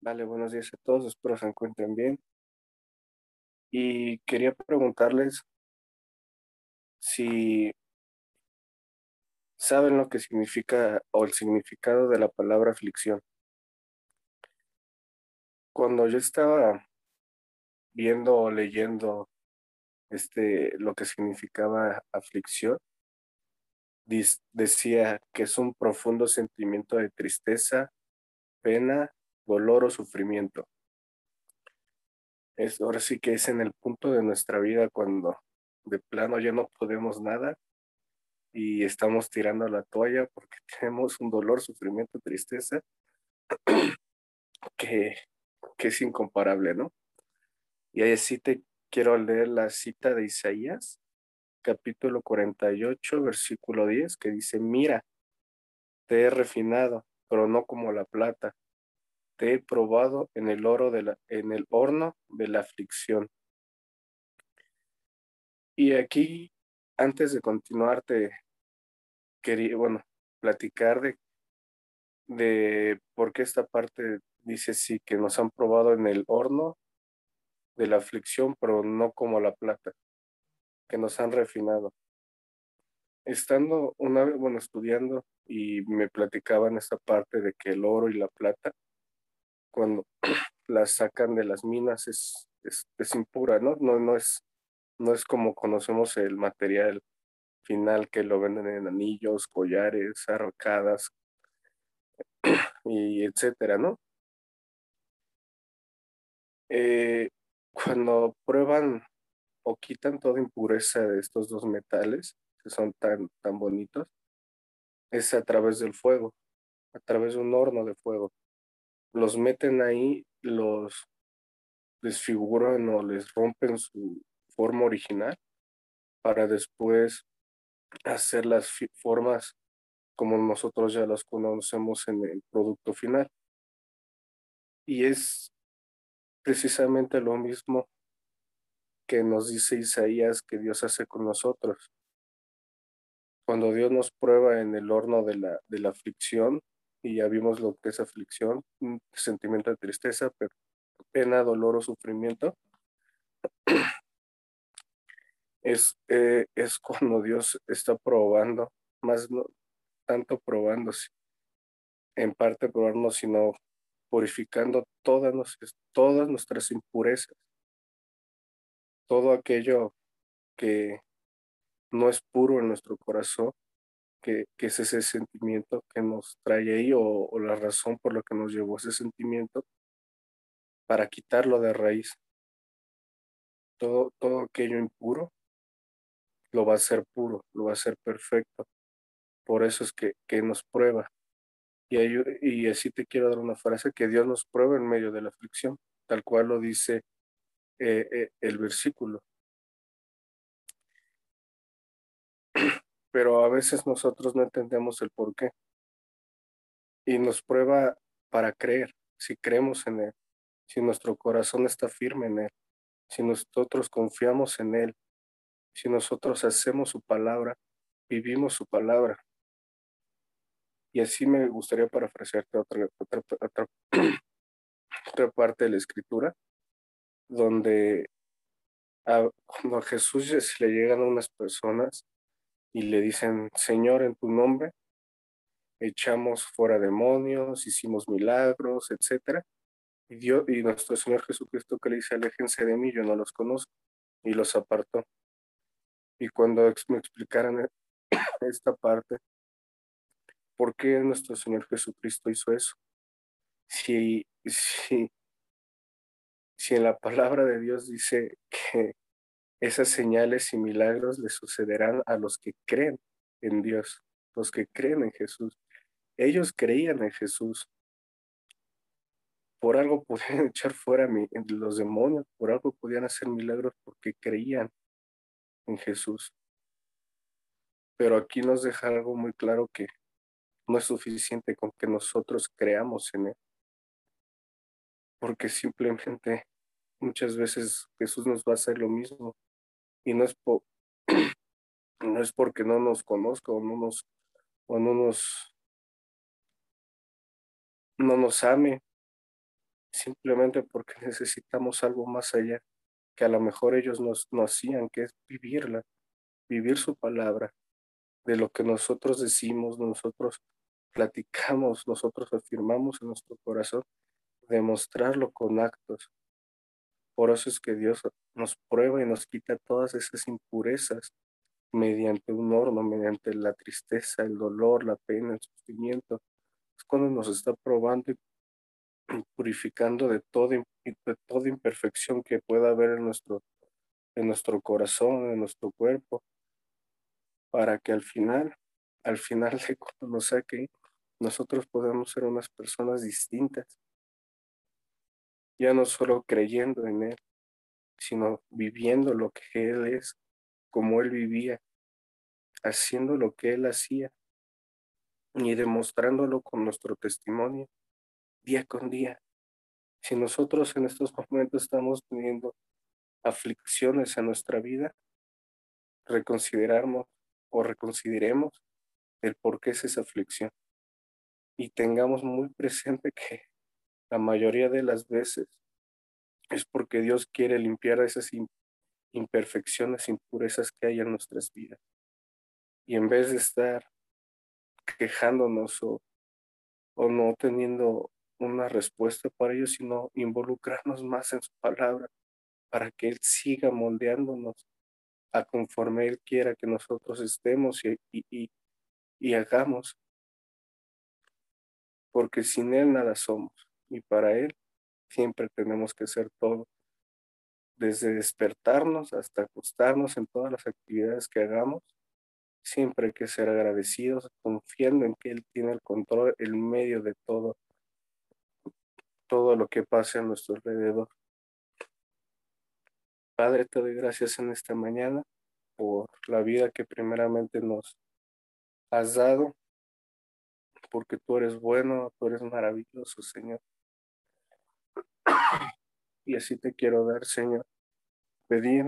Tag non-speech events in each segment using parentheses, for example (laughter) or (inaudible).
Vale, buenos días a todos, espero se encuentren bien. Y quería preguntarles si saben lo que significa o el significado de la palabra aflicción. Cuando yo estaba viendo o leyendo este lo que significaba aflicción, decía que es un profundo sentimiento de tristeza, pena, dolor o sufrimiento. Es, ahora sí que es en el punto de nuestra vida cuando de plano ya no podemos nada y estamos tirando la toalla porque (laughs) tenemos un dolor, sufrimiento, tristeza que, que es incomparable, ¿no? Y ahí sí te quiero leer la cita de Isaías, capítulo 48, versículo 10, que dice, mira, te he refinado, pero no como la plata, te he probado en el oro de la, en el horno de la aflicción. Y aquí, antes de continuar, te quería, bueno, platicar de, de por qué esta parte dice sí, que nos han probado en el horno de la aflicción, pero no como la plata, que nos han refinado. Estando una vez, bueno, estudiando y me platicaban esta parte de que el oro y la plata cuando (clears throat) las sacan de las minas es, es, impura, ¿no? ¿no? No es, no es como conocemos el material final que lo venden en anillos, collares, arrocadas (clears throat) y etcétera, ¿no? Eh, cuando prueban o quitan toda impureza de estos dos metales que son tan, tan bonitos, es a través del fuego, a través de un horno de fuego los meten ahí, los desfiguran o les rompen su forma original para después hacer las formas como nosotros ya las conocemos en el producto final. Y es precisamente lo mismo que nos dice Isaías que Dios hace con nosotros. Cuando Dios nos prueba en el horno de la, de la aflicción, y ya vimos lo que es aflicción, un sentimiento de tristeza, pena, dolor o sufrimiento. (clears throat) Es, eh, es cuando Dios está probando, más no tanto probando, en parte probarnos, sino purificando todas, todas nuestras impurezas, todo aquello que no es puro en nuestro corazón, que, es ese sentimiento que nos trae ahí o, la razón por la que nos llevó ese sentimiento para quitarlo de raíz. Todo, todo aquello impuro lo va a hacer puro, lo va a hacer perfecto. Por eso es que, que nos prueba. Y, y así te quiero dar una frase, que Dios nos prueba en medio de la aflicción, tal cual lo dice eh, eh, el versículo. Pero a veces nosotros no entendemos el por qué. Y nos prueba para creer, si creemos en Él, si nuestro corazón está firme en Él, si nosotros confiamos en Él, si nosotros hacemos su palabra, vivimos su palabra. Y así me gustaría parafrasearte otra, otra, otra, (clears throat) otra parte de la escritura, donde cuando a Jesús se le llegan a unas personas y le dicen, Señor, en tu nombre, echamos fuera demonios, hicimos milagros, etc. Y, Dios, y nuestro Señor Jesucristo que le dice, aléjense de mí, yo no los conozco, y los apartó. Y cuando me explicaran e-, (coughs) esta parte, ¿por qué nuestro Señor Jesucristo hizo eso? Si, si, si en la palabra de Dios dice que esas señales y milagros le sucederán a los que creen en Dios, los que creen en Jesús. Ellos creían en Jesús. Por algo (laughs) podían echar fuera los demonios, por algo podían hacer milagros porque creían en Jesús. Pero aquí nos deja algo muy claro que no es suficiente con que nosotros creamos en Él. Porque simplemente muchas veces Jesús nos va a hacer lo mismo y no es, (clears throat) no es porque no nos conozca o no nos, no nos, no nos ame, simplemente porque (laughs) necesitamos algo más allá, que a lo mejor ellos nos, nos hacían, que es vivirla, vivir su palabra, de lo que nosotros decimos, nosotros platicamos, nosotros afirmamos en nuestro corazón, demostrarlo con actos. Por eso es que Dios nos prueba y nos quita todas esas impurezas mediante un horno, mediante la tristeza, el dolor, la pena, el sufrimiento. Es cuando nos está probando y purificando de, todo, de toda imperfección que pueda haber en nuestro, en nuestro corazón, en nuestro cuerpo, para que al final, al final de cuando nos saque, nosotros podamos ser unas personas distintas, ya no solo creyendo en Él, sino viviendo lo que Él es, como Él vivía, haciendo lo que Él hacía y demostrándolo con nuestro testimonio día con día. Si nosotros en estos momentos estamos teniendo aflicciones en nuestra vida, reconsideramos o reconsideremos el por qué es esa aflicción y tengamos muy presente que la mayoría de las veces es porque Dios quiere limpiar esas imperfecciones, impurezas que hay en nuestras vidas. Y en vez de estar quejándonos o, o no teniendo una respuesta para ello, sino involucrarnos más en su palabra para que Él siga moldeándonos a conforme Él quiera que nosotros estemos y, y, y hagamos. Porque sin Él nada somos y para Él siempre tenemos que ser todo. Desde despertarnos hasta acostarnos en todas las actividades que hagamos, siempre hay que ser agradecidos, confiando en que Él tiene el control, el medio de todo todo lo que pase a nuestro alrededor. Padre, te doy gracias en esta mañana por la vida que primeramente nos has dado, porque tú eres bueno, tú eres maravilloso, Señor. Y así te quiero dar, Señor, pedir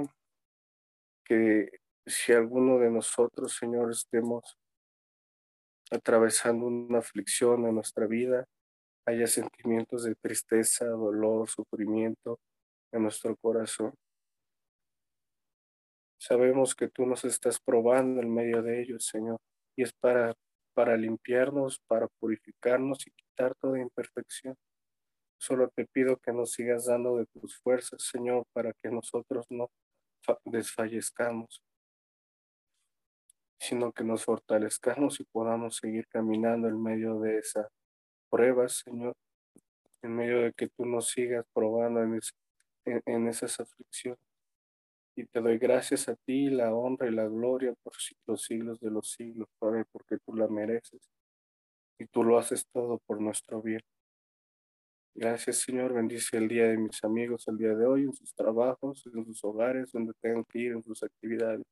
que si alguno de nosotros, Señor, estemos atravesando una aflicción en nuestra vida, haya sentimientos de tristeza, dolor, sufrimiento en nuestro corazón. Sabemos que tú nos estás probando en medio de ellos, Señor, y es para, para limpiarnos, para purificarnos y quitar toda imperfección. Solo te pido que nos sigas dando de tus fuerzas, Señor, para que nosotros no desfallezcamos, sino que nos fortalezcamos y podamos seguir caminando en medio de esa pruebas, Señor, en medio de que tú nos sigas probando en, en, esas aflicciones. Y te doy gracias a ti, la honra y la gloria por los siglos de los siglos, Padre, porque tú la mereces y tú lo haces todo por nuestro bien. Gracias, Señor. Bendice el día de mis amigos el día de hoy, en sus trabajos, en sus hogares, donde tengan que ir, en sus actividades.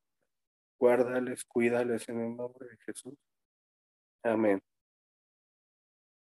Guárdales, cuídales en el nombre de Jesús. Amén.